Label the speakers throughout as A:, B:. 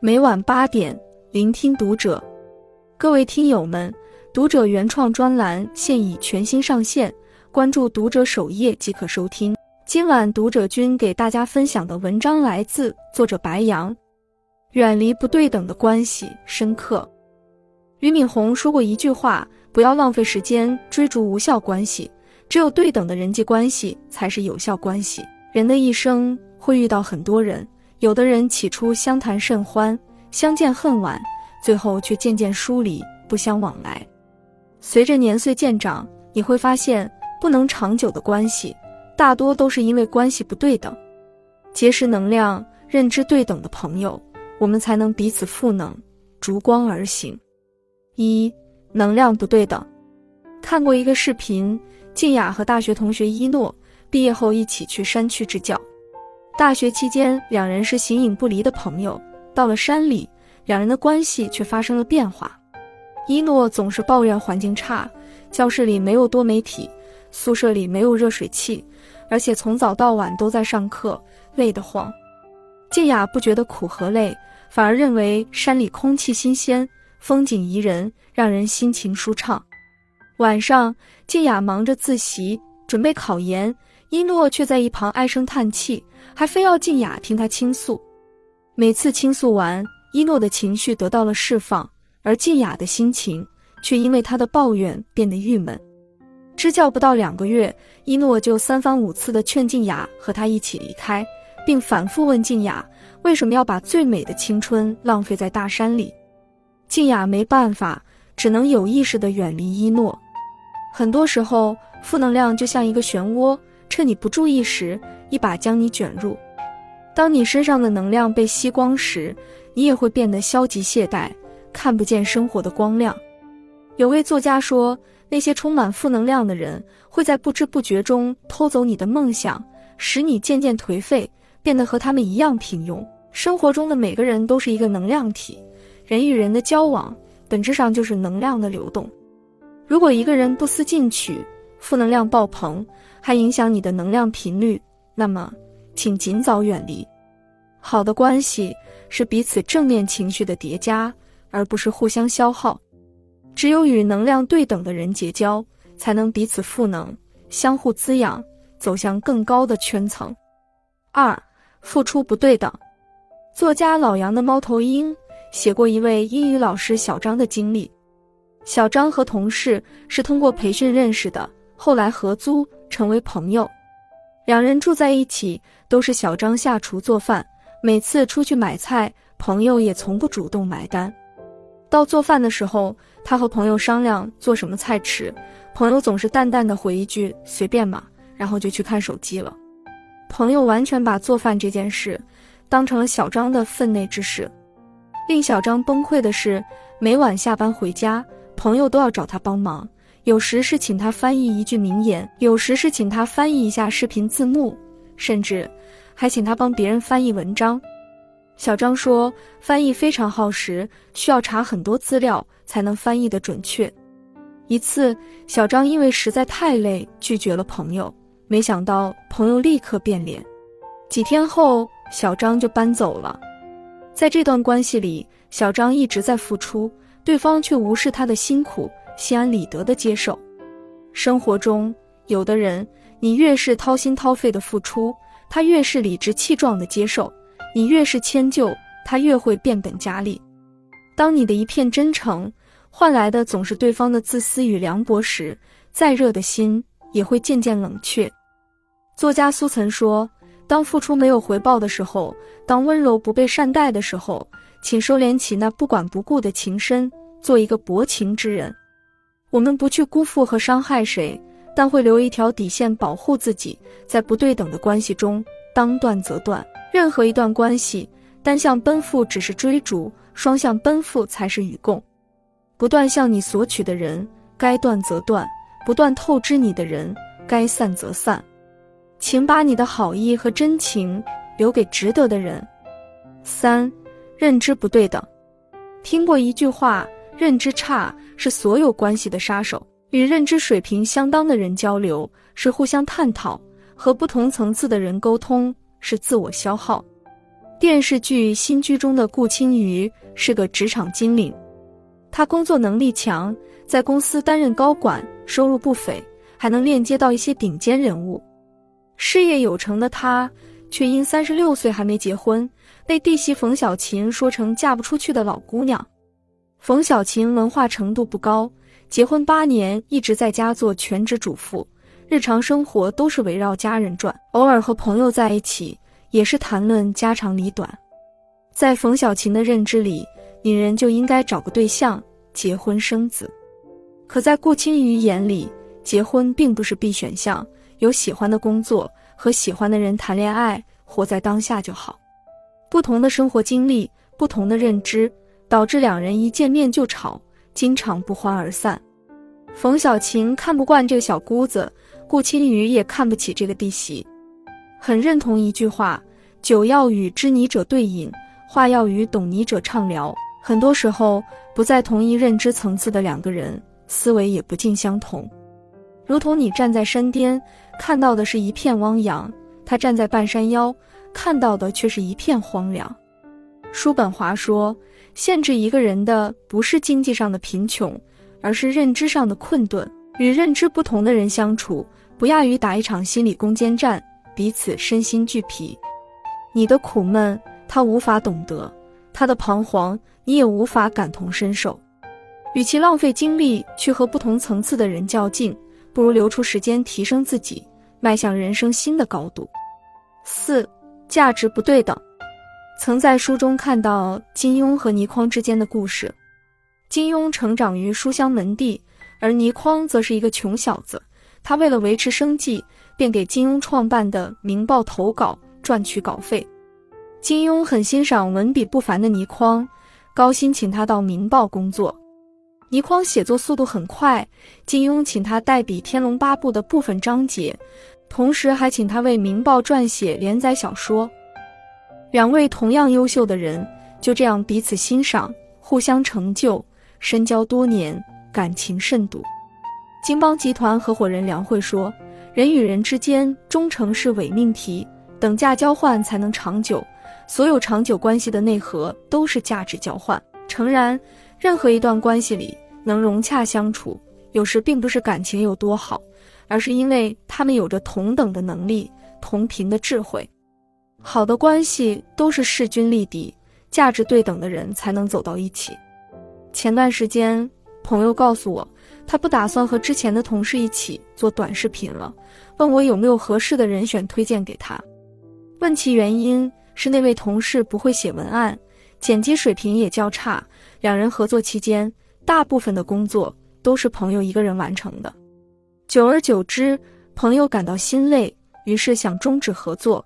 A: 每晚八点，聆听读者。各位听友们，读者原创专栏现已全新上线，关注读者首页即可收听。今晚读者君给大家分享的文章来自作者白杨。远离不对等的关系，深刻。俞敏洪说过一句话：不要浪费时间追逐无效关系，只有对等的人际关系才是有效关系。人的一生会遇到很多人。有的人起初相谈甚欢，相见恨晚，最后却渐渐疏离，不相往来。随着年岁渐长，你会发现，不能长久的关系，大多都是因为关系不对等。结识能量、认知对等的朋友，我们才能彼此赋能，逐光而行。一、能量不对等。看过一个视频，静雅和大学同学一诺毕业后一起去山区支教。大学期间，两人是形影不离的朋友。到了山里，两人的关系却发生了变化。一诺总是抱怨环境差，教室里没有多媒体，宿舍里没有热水器，而且从早到晚都在上课，累得慌。静雅不觉得苦和累，反而认为山里空气新鲜，风景宜人，让人心情舒畅。晚上，静雅忙着自习，准备考研。一诺却在一旁唉声叹气，还非要静雅听他倾诉。每次倾诉完，一诺的情绪得到了释放，而静雅的心情却因为他的抱怨变得郁闷。支教不到两个月，一诺就三番五次地劝静雅和他一起离开，并反复问静雅为什么要把最美的青春浪费在大山里。静雅没办法，只能有意识地远离一诺。很多时候，负能量就像一个漩涡。趁你不注意时，一把将你卷入。当你身上的能量被吸光时，你也会变得消极懈怠，看不见生活的光亮。有位作家说，那些充满负能量的人会在不知不觉中偷走你的梦想，使你渐渐颓废，变得和他们一样平庸。生活中的每个人都是一个能量体，人与人的交往本质上就是能量的流动。如果一个人不思进取，负能量爆棚，还影响你的能量频率，那么，请尽早远离。好的关系是彼此正面情绪的叠加，而不是互相消耗。只有与能量对等的人结交，才能彼此赋能，相互滋养，走向更高的圈层。二、付出不对等。作家老杨的猫头鹰写过一位英语老师小张的经历。小张和同事是通过培训认识的。后来合租成为朋友，两人住在一起，都是小张下厨做饭。每次出去买菜，朋友也从不主动买单。到做饭的时候，他和朋友商量做什么菜吃，朋友总是淡淡的回一句“随便嘛”，然后就去看手机了。朋友完全把做饭这件事当成了小张的分内之事。令小张崩溃的是，每晚下班回家，朋友都要找他帮忙。有时是请他翻译一句名言，有时是请他翻译一下视频字幕，甚至还请他帮别人翻译文章。小张说，翻译非常耗时，需要查很多资料才能翻译的准确。一次，小张因为实在太累，拒绝了朋友，没想到朋友立刻变脸。几天后，小张就搬走了。在这段关系里，小张一直在付出，对方却无视他的辛苦。心安理得的接受。生活中，有的人，你越是掏心掏肺的付出，他越是理直气壮的接受；你越是迁就，他越会变本加厉。当你的一片真诚换来的总是对方的自私与凉薄时，再热的心也会渐渐冷却。作家苏岑说：“当付出没有回报的时候，当温柔不被善待的时候，请收敛起那不管不顾的情深，做一个薄情之人。”我们不去辜负和伤害谁，但会留一条底线保护自己。在不对等的关系中，当断则断。任何一段关系，单向奔赴只是追逐，双向奔赴才是与共。不断向你索取的人，该断则断；不断透支你的人，该散则散。请把你的好意和真情留给值得的人。三，认知不对等。听过一句话。认知差是所有关系的杀手。与认知水平相当的人交流，是互相探讨，和不同层次的人沟通是自我消耗。电视剧《新居》中的顾青瑜是个职场精灵，他工作能力强，在公司担任高管，收入不菲，还能链接到一些顶尖人物。事业有成的他，却因三十六岁还没结婚，被弟媳冯小琴说成嫁不出去的老姑娘。冯小琴文化程度不高，结婚八年一直在家做全职主妇，日常生活都是围绕家人转，偶尔和朋友在一起。也是谈论家长里短，在冯小琴的认知里，女人就应该找个对象结婚生子。可在顾青瑜眼里，结婚并不是必选项，有喜欢的工作和喜欢的人谈恋爱，活在当下就好。不同的生活经历，不同的认知，导致两人一见面就吵，经常不欢而散。冯小琴看不惯这个小姑子，顾青瑜也看不起这个弟媳。很认同一句话：酒要与知你者对饮，话要与懂你者畅聊。很多时候，不在同一认知层次的两个人，思维也不尽相同。如同你站在山巅，看到的是一片汪洋；他站在半山腰，看到的却是一片荒凉。叔本华说：“限制一个人的不是经济上的贫穷，而是认知上的困顿。与认知不同的人相处，不亚于打一场心理攻坚战。”彼此身心俱疲，你的苦闷他无法懂得，他的彷徨你也无法感同身受。与其浪费精力去和不同层次的人较劲，不如留出时间提升自己，迈向人生新的高度。四、价值不对等。曾在书中看到金庸和倪匡之间的故事。金庸成长于书香门第，而倪匡则是一个穷小子。他为了维持生计。便给金庸创办的《明报》投稿，赚取稿费。金庸很欣赏文笔不凡的倪匡，高薪请他到《明报》工作。倪匡写作速度很快，金庸请他代笔《天龙八部》的部分章节，同时还请他为《明报》撰写连载小说。两位同样优秀的人就这样彼此欣赏，互相成就，深交多年，感情甚笃。金邦集团合伙人梁慧说。人与人之间忠诚是伪命题，等价交换才能长久。所有长久关系的内核都是价值交换。诚然，任何一段关系里能融洽相处，有时并不是感情有多好，而是因为他们有着同等的能力、同频的智慧。好的关系都是势均力敌、价值对等的人才能走到一起。前段时间，朋友告诉我。他不打算和之前的同事一起做短视频了，问我有没有合适的人选推荐给他。问其原因是那位同事不会写文案，剪辑水平也较差。两人合作期间，大部分的工作都是朋友一个人完成的。久而久之，朋友感到心累，于是想终止合作。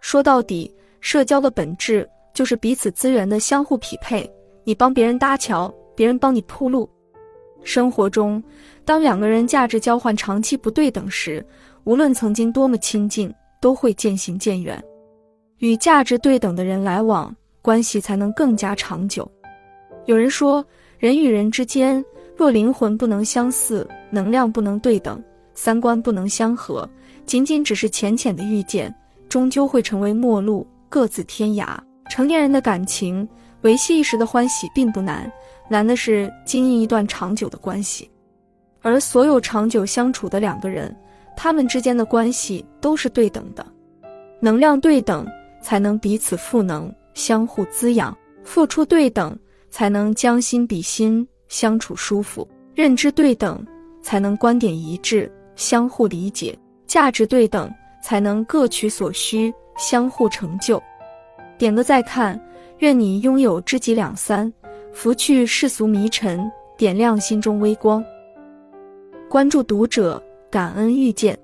A: 说到底，社交的本质就是彼此资源的相互匹配，你帮别人搭桥，别人帮你铺路。生活中，当两个人价值交换长期不对等时，无论曾经多么亲近，都会渐行渐远。与价值对等的人来往，关系才能更加长久。有人说，人与人之间，若灵魂不能相似，能量不能对等，三观不能相合，仅仅只是浅浅的遇见，终究会成为陌路，各自天涯。成年人的感情，维系一时的欢喜并不难。难的是经营一段长久的关系，而所有长久相处的两个人，他们之间的关系都是对等的，能量对等才能彼此赋能，相互滋养；付出对等才能将心比心，相处舒服；认知对等才能观点一致，相互理解；价值对等才能各取所需，相互成就。点个再看，愿你拥有知己两三。拂去世俗迷尘，点亮心中微光。关注读者，感恩遇见。